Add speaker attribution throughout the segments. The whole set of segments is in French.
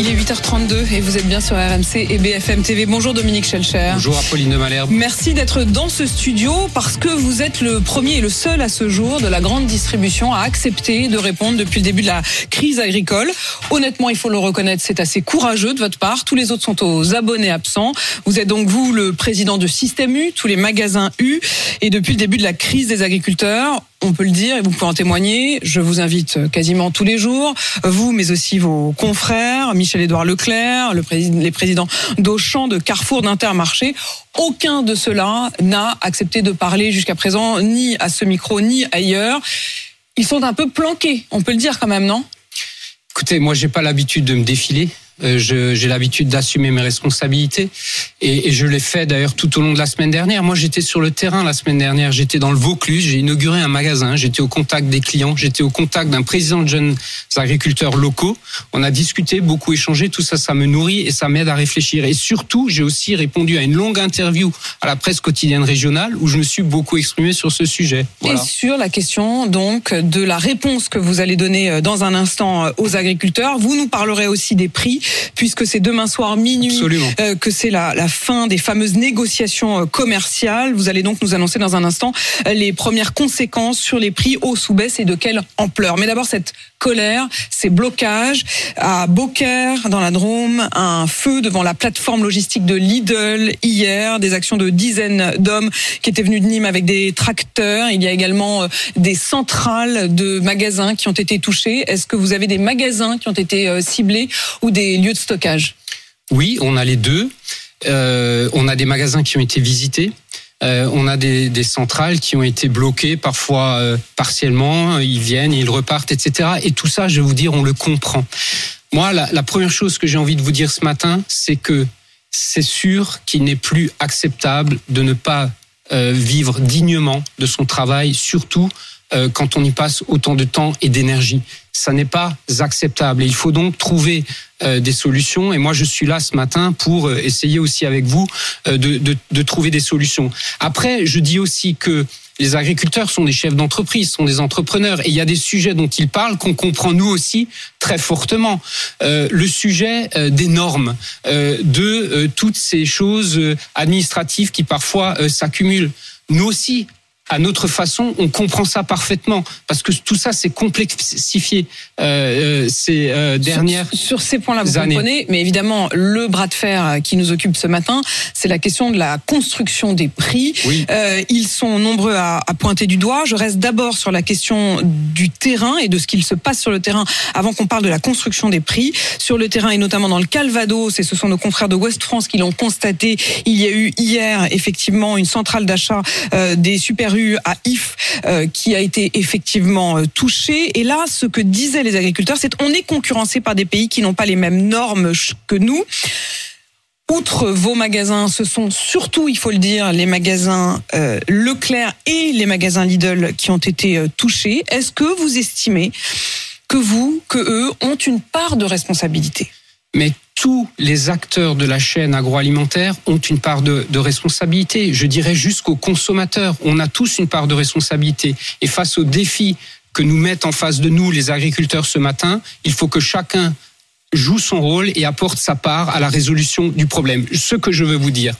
Speaker 1: Il est 8h32 et vous êtes bien sur RMC et BFM TV. Bonjour Dominique Schelcher.
Speaker 2: Bonjour Apolline de Malherbe.
Speaker 1: Merci d'être dans ce studio parce que vous êtes le premier et le seul à ce jour de la grande distribution à accepter de répondre depuis le début de la crise agricole. Honnêtement, il faut le reconnaître, c'est assez courageux de votre part. Tous les autres sont aux abonnés absents. Vous êtes donc vous le président de Système U, tous les magasins U. Et depuis le début de la crise des agriculteurs, on peut le dire et vous pouvez en témoigner. Je vous invite quasiment tous les jours, vous, mais aussi vos confrères, Michel-Édouard Leclerc, le président, les présidents d'Auchan, de Carrefour, d'Intermarché. Aucun de ceux-là n'a accepté de parler jusqu'à présent, ni à ce micro, ni ailleurs. Ils sont un peu planqués, on peut le dire quand même, non?
Speaker 2: Écoutez, moi j'ai pas l'habitude de me défiler. Euh, J'ai l'habitude d'assumer mes responsabilités et, et je l'ai fait d'ailleurs tout au long de la semaine dernière. Moi j'étais sur le terrain la semaine dernière, j'étais dans le Vaucluse, j'ai inauguré un magasin, j'étais au contact des clients, j'étais au contact d'un président de jeunes agriculteurs locaux. On a discuté, beaucoup échangé, tout ça ça me nourrit et ça m'aide à réfléchir. Et surtout j'ai aussi répondu à une longue interview à la presse quotidienne régionale où je me suis beaucoup exprimé sur ce sujet. Voilà.
Speaker 1: Et sur la question donc de la réponse que vous allez donner euh, dans un instant euh, aux agriculteurs, vous nous parlerez aussi des prix, puisque c'est demain soir minuit euh, que c'est la, la fin des fameuses négociations euh, commerciales. Vous allez donc nous annoncer dans un instant euh, les premières conséquences sur les prix hausse ou baisse et de quelle ampleur. Mais d'abord cette colère, ces blocages à Beaucaire dans la Drôme, un feu devant la plateforme logistique de Lidl hier, des actions de dizaines d'hommes qui étaient venus de Nîmes avec des tracteurs. Il y a également des centrales de magasins qui ont été touchés. Est-ce que vous avez des magasins qui ont été ciblés ou des lieux de stockage
Speaker 2: Oui, on a les deux. Euh, on a des magasins qui ont été visités. Euh, on a des, centrales qui ont été bloquées, parfois euh, partiellement. Ils viennent, ils repartent, etc. Et tout ça, je vais vous dire, on le comprend. Moi, la, première chose que j'ai envie de vous dire ce matin, c'est que c'est sûr qu'il n'est plus acceptable de ne pas vivre dignement de son travail, surtout euh, quand on y passe autant de temps et d'énergie. Ça n'est pas acceptable. Et il faut donc trouver euh, des solutions. Et moi, je suis là ce matin pour euh, essayer aussi avec vous euh, de, de, de trouver des solutions. Après, je dis aussi que les agriculteurs sont des chefs d'entreprise, sont des entrepreneurs, et il y a des sujets dont ils parlent qu'on comprend nous aussi très fortement. Euh, le sujet euh, des normes, euh, de euh, toutes ces choses administratives qui parfois s'accumulent. Nous aussi, à notre façon, on comprend ça parfaitement, parce que tout ça, c'est complexifié euh, euh, ces euh, dernières.
Speaker 1: Sur, sur ces points-là, vous
Speaker 2: années.
Speaker 1: comprenez, mais évidemment, le bras de fer qui nous occupe ce matin, c'est la question de la construction des prix.
Speaker 2: Oui.
Speaker 1: Euh, ils sont nombreux à, à pointer du doigt. Je reste d'abord sur la question du terrain et de ce qu'il se passe sur le terrain avant qu'on parle de la construction des prix. Sur le terrain et notamment dans le Calvados, et ce sont nos confrères de West France qui l'ont constaté, il y a eu hier effectivement une centrale d'achat des super À If euh, qui a été effectivement euh, touchée. Et là, ce que disaient les agriculteurs, c'est on est concurrencé par des pays qui n'ont pas les mêmes normes que nous. Outre vos magasins, ce sont surtout, il faut le dire, les magasins euh, Leclerc et les magasins Lidl qui ont été touchés. Est-ce que vous estimez que vous, que eux, ont une part de responsabilité?
Speaker 2: Mais tous les acteurs de la chaîne agroalimentaire ont une part de, responsabilité. Je dirais jusqu'aux consommateurs. On a tous une part de responsabilité. Et face aux défis que nous mettent en face de nous les agriculteurs ce matin, il faut que chacun joue son rôle et apporte sa part à la résolution du problème. Ce que je veux vous dire.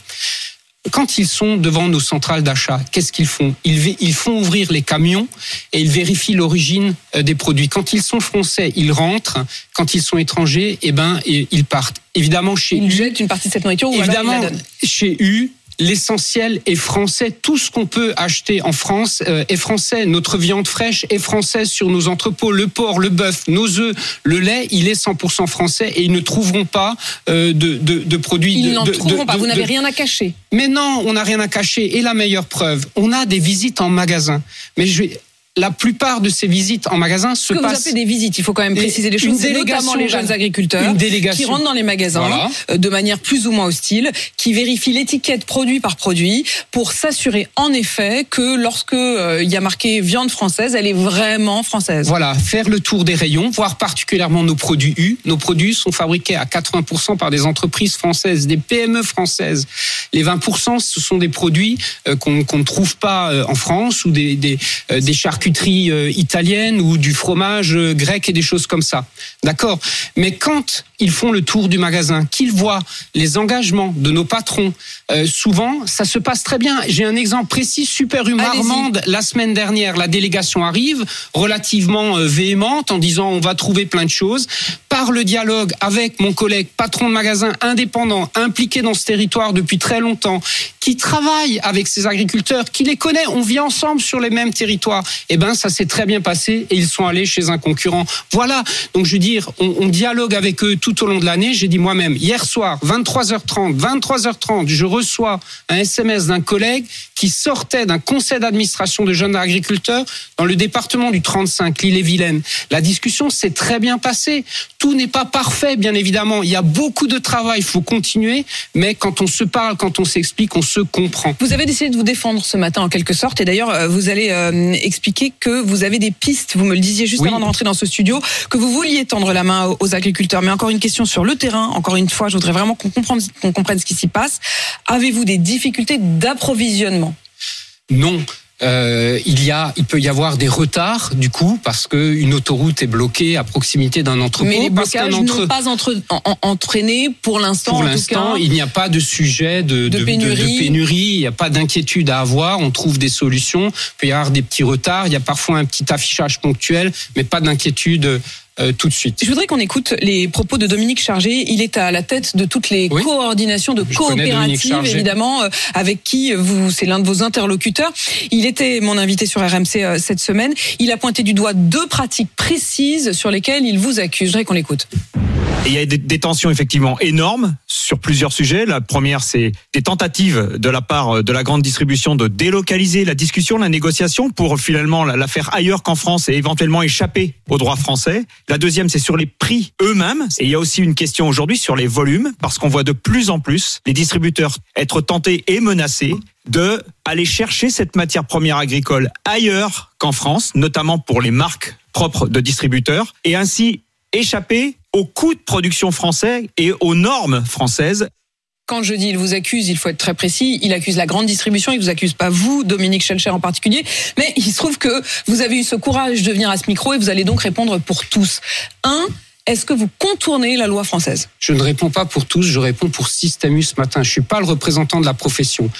Speaker 2: Quand ils sont devant nos centrales d'achat, qu'est-ce qu'ils font ils, font ouvrir les camions et ils vérifient l'origine euh, des produits. Quand ils sont français, ils rentrent. Quand ils sont étrangers, eh ben, ils partent. Évidemment, chez
Speaker 1: Ils
Speaker 2: U,
Speaker 1: jettent une partie de cette nourriture ou alors ils
Speaker 2: évidemment,
Speaker 1: la donnent
Speaker 2: chez U, l'essentiel est français. Tout ce qu'on peut acheter en France euh, est français. Notre viande fraîche est française sur nos entrepôts. Le porc, le bœuf, nos œufs, le lait, il est 100% français et ils ne trouveront pas euh, de, de, de produits.
Speaker 1: Ils n'en trouveront
Speaker 2: de-
Speaker 1: pas, vous n'avez rien à cacher.
Speaker 2: mais non, on n'a rien à cacher. Et la meilleure preuve, on a des visites en magasin. Mais je vais- la plupart de ces visites en magasin se
Speaker 1: que vous
Speaker 2: passent
Speaker 1: appelez des visites, il faut quand même préciser les choses, notamment les jeunes agriculteurs
Speaker 2: une
Speaker 1: qui rentrent dans les magasins
Speaker 2: Voilà.
Speaker 1: euh, de manière plus ou moins hostile, qui vérifient l'étiquette produit par produit pour s'assurer en effet que lorsque euh, il y a marqué viande française, elle est vraiment française.
Speaker 2: Voilà, faire le tour des rayons, voir particulièrement nos produits U. Nos produits sont fabriqués à 80% par des entreprises françaises, des PME françaises. Les 20%, ce sont des produits euh, qu'on ne trouve pas en France ou des, des, des charcuteries euh, italiennes ou du fromage euh, grec et des choses comme ça. D'accord? Mais quand ils font le tour du magasin, qu'ils voient les engagements de nos patrons, euh, souvent, ça se passe très bien. J'ai un exemple précis, Super
Speaker 1: Allez-y.
Speaker 2: Marmande, la semaine dernière, la délégation arrive, relativement euh, véhémente, en disant on va trouver plein de choses. Par le dialogue avec mon collègue patron de magasin indépendant, impliqué dans ce territoire depuis très longtemps, qui travaille avec ces agriculteurs, qui les connaît, on vit ensemble sur les mêmes territoires. Eh ben, ça s'est très bien passé et ils sont allés chez un concurrent. Voilà. Donc, je veux dire, on, on dialogue avec eux tout au long de l'année. J'ai dit moi-même, hier soir, 23h30, 23h30, je reçois un SMS d'un collègue qui sortait d'un conseil d'administration de jeunes agriculteurs dans le département du 35, l'île-et-Vilaine. La discussion s'est très bien passée. Tout n'est pas parfait, bien évidemment. Il y a beaucoup de travail, il faut continuer. Mais quand on se parle, quand on s'explique, on se comprend.
Speaker 1: Vous avez décidé de vous défendre ce matin en quelque sorte et d'ailleurs euh, vous allez euh, expliquer que vous avez des pistes, vous me le disiez juste
Speaker 2: Oui.
Speaker 1: avant de rentrer dans ce studio, que vous vouliez tendre la main aux- aux agriculteurs. Mais encore une question sur le terrain, encore une fois, je voudrais vraiment qu'on comprenne, qu'on comprenne ce qui s'y passe. Avez-vous des difficultés d'approvisionnement?
Speaker 2: Non. Euh, il y a, il peut y avoir des retards du coup parce que une autoroute est bloquée à proximité d'un entrepôt.
Speaker 1: Mais les
Speaker 2: parce qu'un
Speaker 1: blocages n'ont pas entre, en- en- entraîné pour l'instant.
Speaker 2: Pour l'instant, il n'y a pas de sujet de,
Speaker 1: De pénurie.
Speaker 2: pénurie, il n'y a pas d'inquiétude à avoir, on trouve des solutions. Il peut y avoir des petits retards, il y a parfois un petit affichage ponctuel, mais pas d'inquiétude euh, tout de suite.
Speaker 1: Je voudrais qu'on écoute les propos de Dominique Chargé. Il est à la tête de toutes les
Speaker 2: Oui.
Speaker 1: coordinations de
Speaker 2: Je
Speaker 1: coopératives, évidemment, euh, avec qui vous, c'est l'un de vos interlocuteurs. Il était mon invité sur RMC euh, cette semaine. Il a pointé du doigt deux pratiques précises sur lesquelles il vous accuse. Je voudrais qu'on l'écoute.
Speaker 3: Il y a des, tensions effectivement énormes sur plusieurs sujets. La première, c'est des tentatives de la part de la grande distribution de délocaliser la discussion, la négociation pour finalement la la faire ailleurs qu'en France et éventuellement échapper au droit français. La deuxième, c'est sur les prix eux-mêmes. Et il y a aussi une question aujourd'hui sur les volumes parce qu'on voit de plus en plus les distributeurs être tentés et menacés de aller chercher cette matière première agricole ailleurs qu'en France, notamment pour les marques propres de distributeurs, et ainsi échapper aux coûts de production français et aux normes françaises.
Speaker 1: Quand je dis il vous accuse, il faut être très précis. Il accuse la grande distribution, il vous accuse pas vous, Dominique Schelcher en particulier. Mais il se trouve que vous avez eu ce courage de venir à ce micro et vous allez donc répondre pour tous. Un, est-ce que vous contournez la loi française?
Speaker 2: Je ne réponds pas pour tous, je réponds pour Systamus ce matin. Je suis pas le représentant de la profession.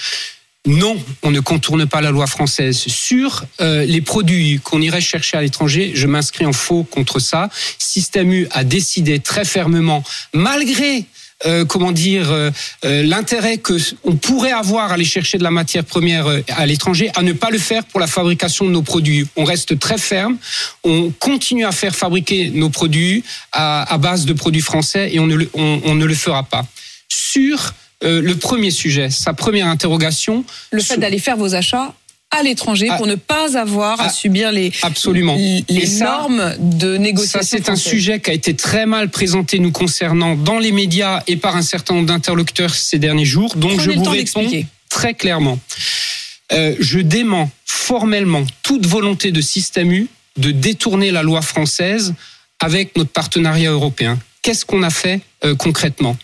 Speaker 2: Non, on ne contourne pas la loi française. Sur euh, les produits qu'on irait chercher à l'étranger, je m'inscris en faux contre ça. Systamu a décidé très fermement, malgré euh, comment dire euh, l'intérêt que on pourrait avoir à aller chercher de la matière première à l'étranger, à ne pas le faire pour la fabrication de nos produits. On reste très ferme, on continue à faire fabriquer nos produits à, base de produits français et on ne le, on ne le fera pas. Sur euh, le premier sujet, sa première interrogation,
Speaker 1: Le fait d'aller faire vos achats à l'étranger
Speaker 2: Ah.
Speaker 1: pour ne pas avoir à
Speaker 2: Ah.
Speaker 1: subir les,
Speaker 2: absolument.
Speaker 1: les
Speaker 2: ça,
Speaker 1: normes de
Speaker 2: Ça,
Speaker 1: négociation.
Speaker 2: c'est un sujet qui a été très mal présenté nous concernant dans les médias et par un certain nombre d'interlocuteurs ces derniers jours. Donc,
Speaker 1: Prenez
Speaker 2: je vous réponds très clairement. Euh, je dément formellement toute volonté de Système U de détourner la loi française avec notre partenariat européen. Qu'est-ce qu'on a fait euh, concrètement?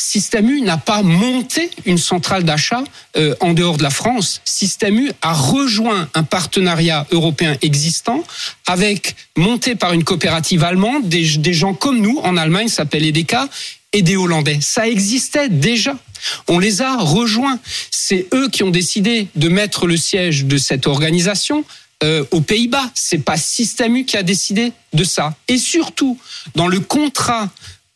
Speaker 2: Système n'a pas monté une centrale d'achat euh, en dehors de la France. Système a rejoint un partenariat européen existant avec monté par une coopérative allemande des, gens comme nous en Allemagne s'appelle Edeka et des Hollandais. Ça existait déjà. On les a rejoints. C'est eux qui ont décidé de mettre le siège de cette organisation euh, aux Pays-Bas. C'est pas Système U qui a décidé de ça. Et surtout, dans le contrat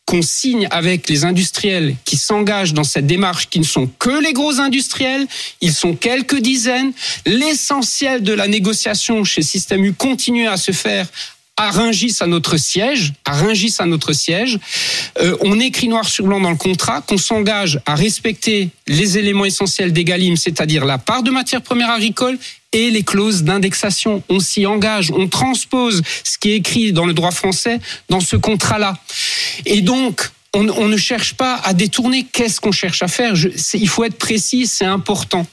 Speaker 2: qu'on signe avec les industriels qui s'engagent dans cette démarche, qui ne sont que les gros industriels, ils sont quelques dizaines. L'essentiel de la négociation chez Système U continue à se faire à Rungis à notre siège, à Rungis à notre siège. Euh, on écrit noir sur blanc dans le contrat qu'on s'engage à respecter les éléments essentiels des Galim, c'est-à-dire la part de matières premières agricoles et les clauses d'indexation. On s'y engage, on transpose ce qui est écrit dans le droit français dans ce contrat-là. Et donc, on, ne cherche pas à détourner. Qu'est-ce qu'on cherche à faire? Il faut être précis, c'est important.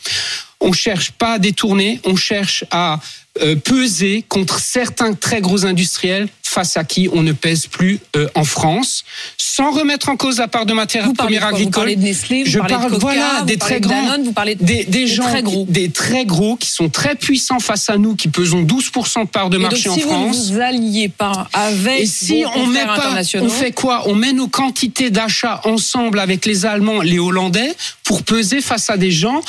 Speaker 2: On cherche pas à détourner, on cherche à euh, peser contre certains très gros industriels face à qui on ne pèse plus euh, en France, sans remettre en cause la part de matière
Speaker 1: Vous
Speaker 2: première
Speaker 1: quoi Vous
Speaker 2: agricole.
Speaker 1: parlez de Nestlé, vous
Speaker 2: Je
Speaker 1: parlez
Speaker 2: parle,
Speaker 1: de Coca,
Speaker 2: voilà,
Speaker 1: vous
Speaker 2: des
Speaker 1: parlez
Speaker 2: très
Speaker 1: de
Speaker 2: grands,
Speaker 1: Danone, vous parlez de-
Speaker 2: des, des
Speaker 1: des
Speaker 2: gens,
Speaker 1: très gros.
Speaker 2: des très gros qui sont très puissants face à nous, qui pesons 12% de part de
Speaker 1: Et donc,
Speaker 2: marché en
Speaker 1: si vous ne
Speaker 2: France.
Speaker 1: vous alliez pas avec
Speaker 2: Et si on met pas, on fait quoi? On met nos quantités d'achats ensemble avec les Allemands, les Hollandais, pour peser face à des gens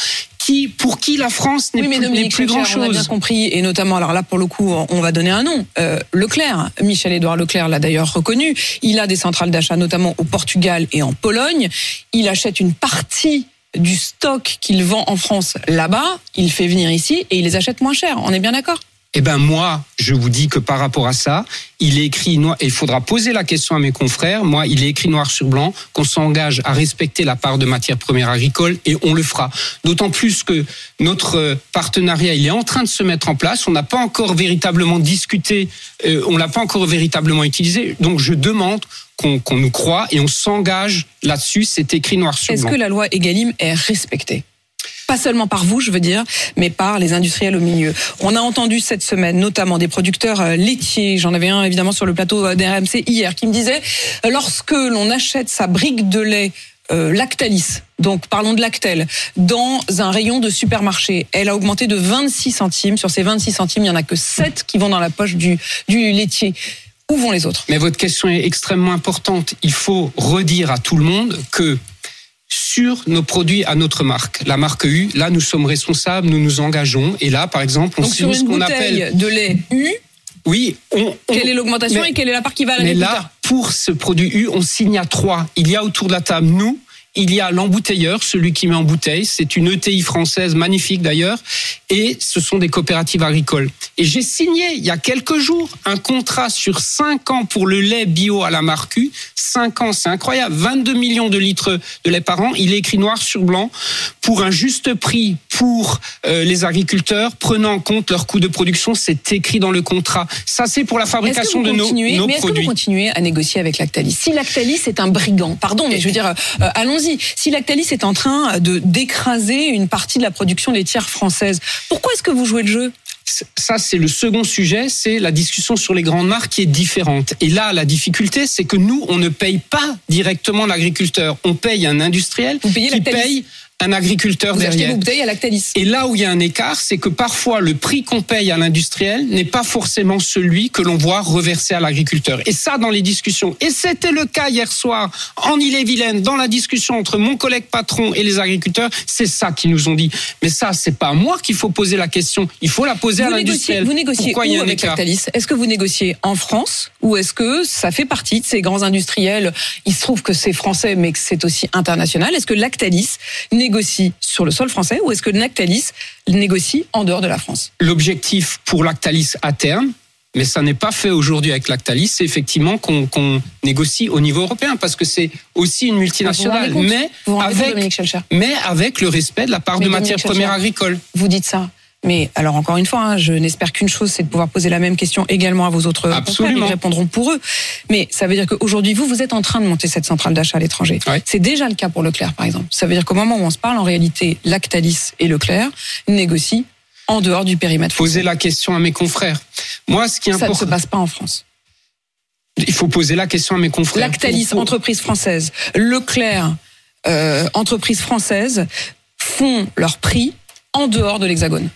Speaker 2: qui, pour qui la France n'est
Speaker 1: Oui, mais
Speaker 2: plus, n'est
Speaker 1: Dominique
Speaker 2: plus grand
Speaker 1: Schenker, on a bien
Speaker 2: chose.
Speaker 1: compris, et notamment, alors là, pour le coup, on va donner un nom. Euh, Leclerc, Michel-Édouard Leclerc l'a d'ailleurs reconnu. Il a des centrales d'achat, notamment au Portugal et en Pologne. Il achète une partie du stock qu'il vend en France là-bas, il fait venir ici et il les achète moins cher. On est bien d'accord?
Speaker 2: Eh ben moi, je vous dis que par rapport à ça, il est écrit noir. Et il faudra poser la question à mes confrères. Moi, il est écrit noir sur blanc qu'on s'engage à respecter la part de matières premières agricoles et on le fera. D'autant plus que notre euh, partenariat, il est en train de se mettre en place. On n'a pas encore véritablement discuté, euh, on l'a pas encore véritablement utilisé. Donc je demande qu'on qu'on nous croit et on s'engage là-dessus. C'est écrit noir sur
Speaker 1: Est-ce
Speaker 2: blanc.
Speaker 1: que la loi Egalim est respectée? Pas seulement par vous, je veux dire, mais par les industriels au milieu. On a entendu cette semaine, notamment des producteurs euh, laitiers. J'en avais un évidemment sur le plateau euh, d'RMC hier, qui me disait lorsque l'on achète sa brique de lait euh, Lactalis, donc parlons de Lactel, dans un rayon de supermarché, elle a augmenté de 26 centimes. Sur ces 26 centimes, il y en a que 7 qui vont dans la poche du, du laitier. Où vont les autres?
Speaker 2: Mais votre question est extrêmement importante. Il faut redire à tout le monde que sur nos produits à notre marque, la marque U, là nous sommes responsables, nous nous engageons. Et là, par exemple, on
Speaker 1: Donc sur
Speaker 2: signe ce qu'on appelle.
Speaker 1: de lait U,
Speaker 2: Oui, on. on-
Speaker 1: quelle est l'augmentation
Speaker 2: mais-
Speaker 1: et quelle est la part qui va à
Speaker 2: mais
Speaker 1: l'agriculteur
Speaker 2: là, pour ce produit U, on signe à trois. Il y a autour de la table nous. Il y a l'embouteilleur, celui qui met en bouteille. C'est une ETI française, magnifique d'ailleurs. Et ce sont des coopératives agricoles. Et j'ai signé, il y a quelques jours, un contrat sur 5 ans pour le lait bio à la marque U. 5 ans, c'est incroyable. 22 millions de litres de lait par an. Il est écrit noir sur blanc pour un juste prix pour euh, les agriculteurs, prenant en compte leur coût de production. C'est écrit dans le contrat. Ça, c'est pour la fabrication de nos, nos
Speaker 1: mais est-ce que
Speaker 2: produits.
Speaker 1: vous continuez à négocier avec Lactalis Si Lactalis est un brigand, pardon, mais je veux dire, euh, allons-y. Si Lactalis est en train de d'écraser une partie de la production laitière française, pourquoi est-ce que vous jouez le jeu?
Speaker 2: Ça, c'est le second sujet, c'est la discussion sur les grandes marques qui est différente. Et là, la difficulté, c'est que nous, on ne paye pas directement l'agriculteur. On paye un industriel
Speaker 1: Vous payez
Speaker 2: qui paye un agriculteur
Speaker 1: Vous
Speaker 2: derrière.
Speaker 1: vos bouteilles à Lactalis.
Speaker 2: Et là où il y a un écart, c'est que parfois le prix qu'on paye à l'industriel n'est pas forcément celui que l'on voit reverser à l'agriculteur. Et ça, dans les discussions, et c'était le cas hier soir en Ille-et-Vilaine, dans la discussion entre mon collègue patron et les agriculteurs, c'est ça qu'ils nous ont dit. Mais ça, c'est pas à moi qu'il faut poser la question. Il faut la poser à
Speaker 1: Vous
Speaker 2: l'industriel.
Speaker 1: vous négociez
Speaker 2: Pourquoi il y a un
Speaker 1: avec Lactalis? Est-ce que vous négociez en France ou est-ce que ça fait partie de ces grands industriels? Il se trouve que c'est français, mais que c'est aussi international. Est-ce que Lactalis négocie sur le sol français ou est-ce que Lactalis négocie en dehors de la France?
Speaker 2: L'objectif pour Lactalis à terme, mais ça n'est pas fait aujourd'hui avec Lactalis, c'est effectivement qu'on négocie au niveau européen, parce que c'est aussi une multinationale,
Speaker 1: Vous vous
Speaker 2: mais avec mais le respect de la part
Speaker 1: Mais
Speaker 2: de matières premières agricoles.
Speaker 1: Vous dites ça. Mais alors encore une fois, hein, je n'espère qu'une chose, c'est de pouvoir poser la même question également à vos autres confrères.
Speaker 2: Absolument.
Speaker 1: Ils répondront pour eux. Mais ça veut dire qu'aujourd'hui, vous, vous êtes en train de monter cette centrale d'achat à l'étranger.
Speaker 2: Ouais.
Speaker 1: C'est déjà le cas pour Leclerc, par exemple. Ça veut dire qu'au moment où on se parle, en réalité, Lactalis et Leclerc négocient en dehors du périmètre français.
Speaker 2: Poser la question à mes confrères. Moi, ce qui est
Speaker 1: Ça ne se
Speaker 2: important,
Speaker 1: passe pas en France.
Speaker 2: il faut poser la question à mes confrères.
Speaker 1: Lactalis,
Speaker 2: pour-
Speaker 1: entreprise française, Leclerc, euh, entreprise française, font leur prix en dehors de l'Hexagone.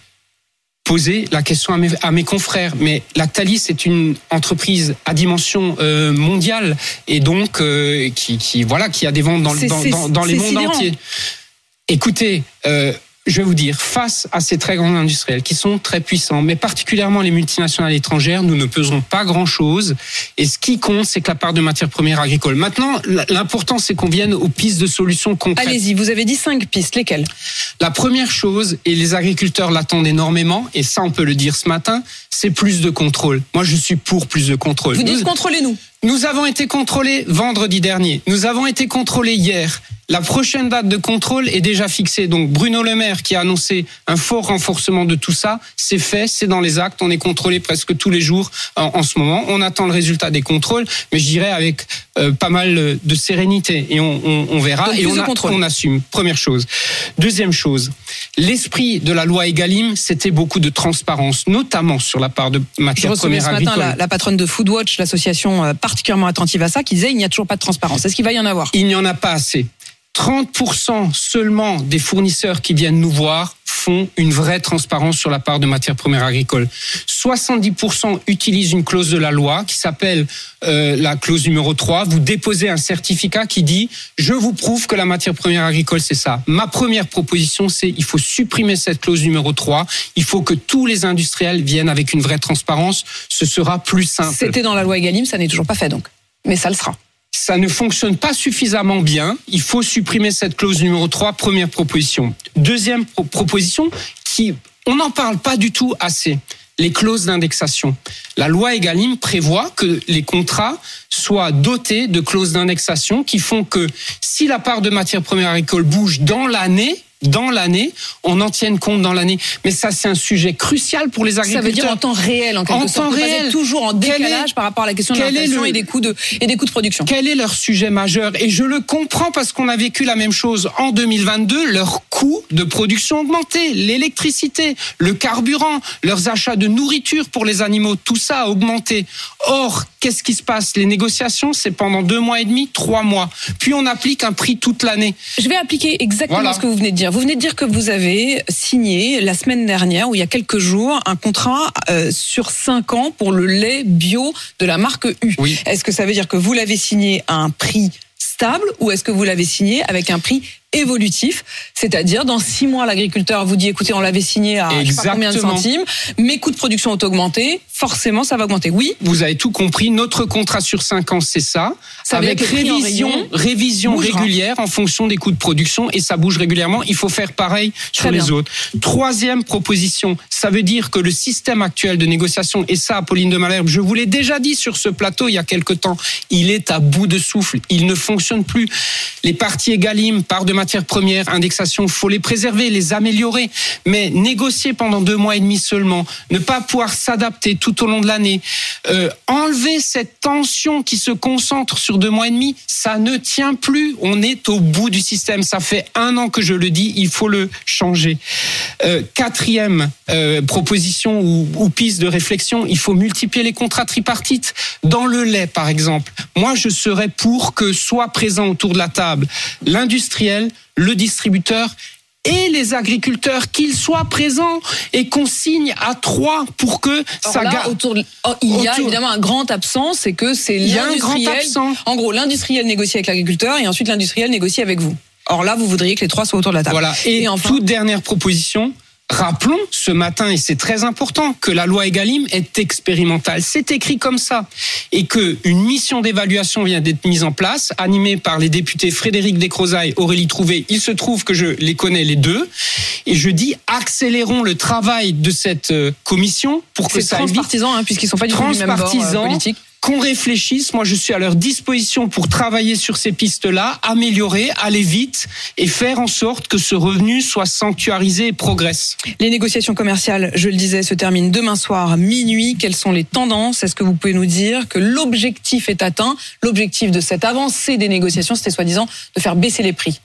Speaker 2: Poser la question à mes, à mes confrères. Mais Lactalis est une entreprise à dimension euh, mondiale et donc euh, qui, qui voilà qui a des ventes dans, les mondes
Speaker 1: sidérant.
Speaker 2: entiers. Écoutez, euh, je vais vous dire, face à ces très grands industriels qui sont très puissants, mais particulièrement les multinationales étrangères, nous ne peserons pas grand-chose. Et ce qui compte, c'est que la part de matières premières agricoles. Maintenant, l'important, c'est qu'on vienne aux pistes de solutions concrètes.
Speaker 1: Allez-y, vous avez dit cinq pistes. Lesquelles?
Speaker 2: La première chose, et les agriculteurs l'attendent énormément, et ça on peut le dire ce matin, c'est plus de contrôle. Moi je suis pour plus de contrôle.
Speaker 1: Vous dites
Speaker 2: Nous-
Speaker 1: contrôlez-nous.
Speaker 2: nous avons été contrôlés vendredi dernier. Nous avons été contrôlés hier. La prochaine date de contrôle est déjà fixée. Donc Bruno Le Maire qui a annoncé un fort renforcement de tout ça, c'est fait, c'est dans les actes. On est contrôlé presque tous les jours en, en ce moment. On attend le résultat des contrôles, mais je dirais avec euh, pas mal de sérénité et on, on, on verra
Speaker 1: Donc,
Speaker 2: et on, a- on assume. Première chose. Deuxième chose, l'esprit de la loi Egalim, c'était beaucoup de transparence, notamment sur la part de
Speaker 1: Je
Speaker 2: matières
Speaker 1: recevais
Speaker 2: premières
Speaker 1: ce matin la, la patronne de Foodwatch, l'association euh, particulièrement attentive à ça, qui disait il n'y a toujours pas de transparence. Est-ce qu'il va y en avoir?
Speaker 2: Il n'y en a pas assez. 30% seulement des fournisseurs qui viennent nous voir font une vraie transparence sur la part de matières premières agricoles. 70% utilisent une clause de la loi qui s'appelle euh, la clause numéro 3. Vous déposez un certificat qui dit je vous prouve que la matière première agricole c'est ça. Ma première proposition c'est il faut supprimer cette clause numéro 3. Il faut que tous les industriels viennent avec une vraie transparence. Ce sera plus simple.
Speaker 1: C'était dans la loi Egalim, ça n'est toujours pas fait donc. Mais ça le sera.
Speaker 2: Ça ne fonctionne pas suffisamment bien. Il faut supprimer cette clause numéro 3, première proposition. Deuxième pro- proposition, qui, on n'en parle pas du tout assez. Les clauses d'indexation. La loi Egalim prévoit que les contrats soient dotés de clauses d'indexation qui font que si la part de matières premières agricoles bouge dans l'année, dans l'année, on en tienne compte dans l'année. Mais ça, c'est un sujet crucial pour les
Speaker 1: Ça
Speaker 2: agriculteurs.
Speaker 1: veut dire en temps réel, en quelque
Speaker 2: En
Speaker 1: sorte.
Speaker 2: temps réel.
Speaker 1: toujours en décalage
Speaker 2: est-
Speaker 1: par rapport à la question de l'inflation
Speaker 2: le-
Speaker 1: et des coûts de et des coûts de production.
Speaker 2: Quel est leur sujet majeur? Et je le comprends parce qu'on a vécu la même chose en 2022. Leurs coûts de production ont augmenté, l'électricité, le carburant, leurs achats de nourriture pour les animaux, tout ça a augmenté. Or, qu'est-ce qui se passe? Les négociations, c'est pendant deux mois et demi, trois mois. Puis on applique un prix toute l'année.
Speaker 1: Je vais appliquer exactement
Speaker 2: Voilà.
Speaker 1: ce que vous venez de dire. Vous venez de dire que vous avez signé la semaine dernière, ou il y a quelques jours, un contrat euh, sur cinq ans pour le lait bio de la marque U.
Speaker 2: Oui.
Speaker 1: Est-ce que ça veut dire que vous l'avez signé à un prix stable ou est-ce que vous l'avez signé avec un prix évolutif, c'est-à-dire dans six mois l'agriculteur vous dit écoutez on l'avait signé à je sais pas combien de centimes, mes coûts de production ont augmenté, forcément ça va augmenter. Oui,
Speaker 2: Vous avez tout compris. Notre contrat sur cinq ans, c'est ça.
Speaker 1: Ça
Speaker 2: avec révision,
Speaker 1: rayon
Speaker 2: révision
Speaker 1: bougera.
Speaker 2: régulière en fonction des coûts de production et ça bouge régulièrement. Il faut faire pareil sur
Speaker 1: Très
Speaker 2: les
Speaker 1: bien.
Speaker 2: autres. Troisième proposition, ça veut dire que le système actuel de négociation, et ça, Pauline de Malherbe, je vous l'ai déjà dit sur ce plateau il y a quelque temps, il est à bout de souffle. Il ne fonctionne plus. Les parties égalim, part de matières premières, indexation, faut les préserver, les améliorer. Mais négocier pendant deux mois et demi seulement, ne pas pouvoir s'adapter tout au long de l'année, euh, enlever cette tension qui se concentre sur deux mois et demi, ça ne tient plus. On est au bout du système. Ça fait un an que je le dis, il faut le changer. Euh, quatrième euh, proposition ou, ou piste de réflexion, il faut multiplier les contrats tripartites. Dans le lait, par exemple, moi je serais pour que soit présent autour de la table l'industriel, le distributeur et les agriculteurs, qu'ils soient présents et qu'on signe à trois pour que ça
Speaker 1: là,
Speaker 2: garde.
Speaker 1: autour de- oh, il y a
Speaker 2: autour-
Speaker 1: évidemment un grand absent, c'est que c'est l'industriel. En gros, l'industriel négocie avec l'agriculteur et ensuite l'industriel négocie avec vous. Or là, vous voudriez que les trois soient autour de la table.
Speaker 2: Voilà. Et,
Speaker 1: enfin,
Speaker 2: toute dernière proposition. Rappelons ce matin, et c'est très important, que la loi Egalim est expérimentale. C'est écrit comme ça. Et que une mission d'évaluation vient d'être mise en place, animée par les députés Frédéric Descrozaille, Aurélie Trouvé. Il se trouve que je les connais les deux. Et je dis, accélérons le travail de cette euh, commission pour que ça évite
Speaker 1: transpartisan, hein, puisqu'ils sont pas du tout du même bord euh, politique.
Speaker 2: Qu'on réfléchisse. Moi, je suis à leur disposition pour travailler sur ces pistes-là, améliorer, aller vite et faire en sorte que ce revenu soit sanctuarisé et progresse.
Speaker 1: Les négociations commerciales, je le disais, se terminent demain soir minuit. Quelles sont les tendances? Est-ce que vous pouvez nous dire que l'objectif est atteint? L'objectif de cette avancée des négociations, c'était soi-disant de faire baisser les prix.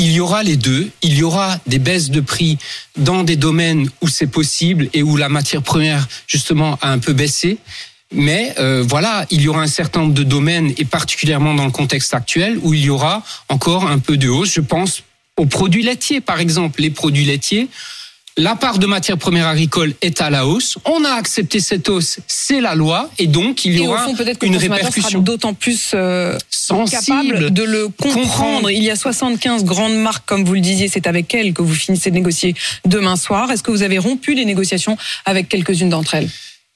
Speaker 2: Il y aura les deux. Il y aura des baisses de prix dans des domaines où c'est possible et où la matière première, justement, a un peu baissé. Mais euh, voilà, il y aura un certain nombre de domaines, et particulièrement dans le contexte actuel, où il y aura encore un peu de hausse. Je pense aux produits laitiers, par exemple. Les produits laitiers, la part de matières premières agricoles est à la hausse. On a accepté cette hausse, c'est la loi, et donc il y
Speaker 1: Et au
Speaker 2: aura
Speaker 1: fond, que
Speaker 2: une répercussion
Speaker 1: d'autant plus euh, capable de le comprendre.
Speaker 2: Comprendre.
Speaker 1: Il y a 75 grandes marques, comme vous le disiez, c'est avec elles que vous finissez de négocier demain soir. Est-ce que vous avez rompu les négociations avec quelques-unes d'entre elles?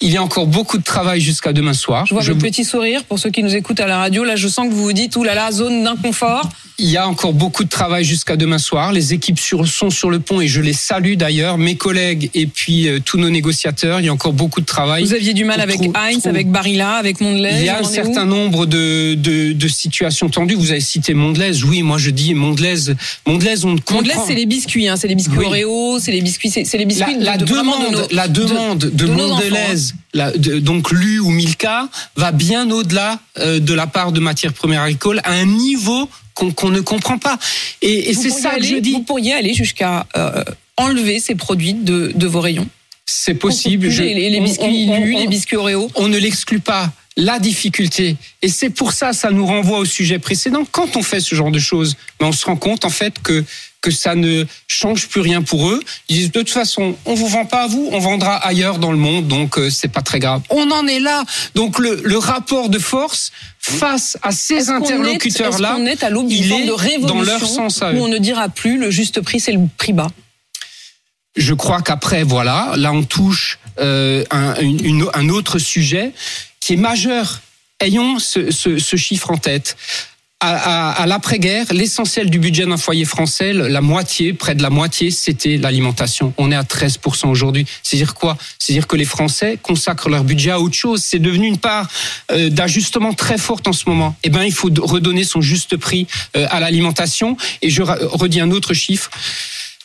Speaker 2: Il y a encore beaucoup de travail jusqu'à demain soir.
Speaker 1: Je vois
Speaker 2: Je-
Speaker 1: votre petit sourire pour ceux qui nous écoutent à la radio. Là, je sens que vous vous dites, oulala, zone d'inconfort.
Speaker 2: Il y a encore beaucoup de travail jusqu'à demain soir. Les équipes sur, sont sur le pont et je les salue d'ailleurs, mes collègues et puis euh, tous nos négociateurs. Il y a encore beaucoup de travail.
Speaker 1: Vous aviez du mal avec
Speaker 2: trop-
Speaker 1: Heinz,
Speaker 2: trop.
Speaker 1: avec Barilla, avec Mondelez.
Speaker 2: Il y a un certain nombre de, de, de situations tendues. Vous avez cité Mondelez. Oui, moi je dis Mondelez. Mondelez, on ne comprend.
Speaker 1: Mondelez, c'est les biscuits, hein. c'est les biscuits
Speaker 2: Oui.
Speaker 1: Oreo, c'est les biscuits, c'est les biscuits
Speaker 2: la,
Speaker 1: de,
Speaker 2: demande,
Speaker 1: de nos-
Speaker 2: la demande de, Mondelez. La- de- donc Lu ou Milka, va bien au-delà euh, de la part de matières premières agricoles à un niveau qu'on ne comprend pas. Et, c'est ça que je dis.
Speaker 1: Vous pourriez aller jusqu'à euh, enlever ces produits de, de vos rayons.
Speaker 2: C'est possible. Je-
Speaker 1: les, les
Speaker 2: on-
Speaker 1: biscuits
Speaker 2: on-
Speaker 1: Lu,
Speaker 2: on-
Speaker 1: les biscuits Oreo.
Speaker 2: on ne l'exclut pas. La difficulté, et c'est pour ça, ça nous renvoie au sujet précédent. Quand on fait ce genre de choses, ben on se rend compte en fait que que ça ne change plus rien pour eux. Ils disent de toute façon, on vous vend pas à vous, on vendra ailleurs dans le monde, donc euh, c'est pas très grave. On en est là. Donc le, le rapport de force face à ces
Speaker 1: est-
Speaker 2: interlocuteurs là,
Speaker 1: Est-ce qu'on est à
Speaker 2: il est
Speaker 1: de révolution
Speaker 2: dans leur sens à eux.
Speaker 1: où on ne dira plus le juste prix, c'est le prix bas?
Speaker 2: Je crois qu'après, voilà, là on touche euh, un, une- une- un autre sujet qui est majeur. Ayons ce, ce- ce chiffre en tête. À, à- à l'après-guerre, l'essentiel du budget d'un foyer français, la moitié, près de la moitié, c'était l'alimentation. On est à 13% aujourd'hui. C'est-à-dire quoi? C'est-à-dire que les Français consacrent leur budget à autre chose. C'est devenu une part euh, d'ajustement très forte en ce moment. Eh ben, il faut redonner son juste prix euh, à l'alimentation. Et je redis un autre chiffre.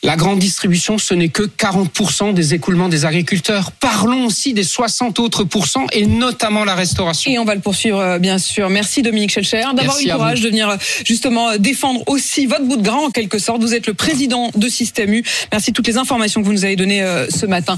Speaker 2: La grande distribution, ce n'est que 40% des écoulements des agriculteurs. Parlons aussi des 60 autres pourcents et notamment la restauration.
Speaker 1: Et on va le poursuivre, euh, bien sûr. Merci Dominique Schelcher d'avoir eu le courage
Speaker 2: vous.
Speaker 1: de venir euh, justement euh, défendre aussi votre bout de gras en quelque sorte. Vous êtes le président de Système U. Merci de toutes les informations que vous nous avez données ce matin.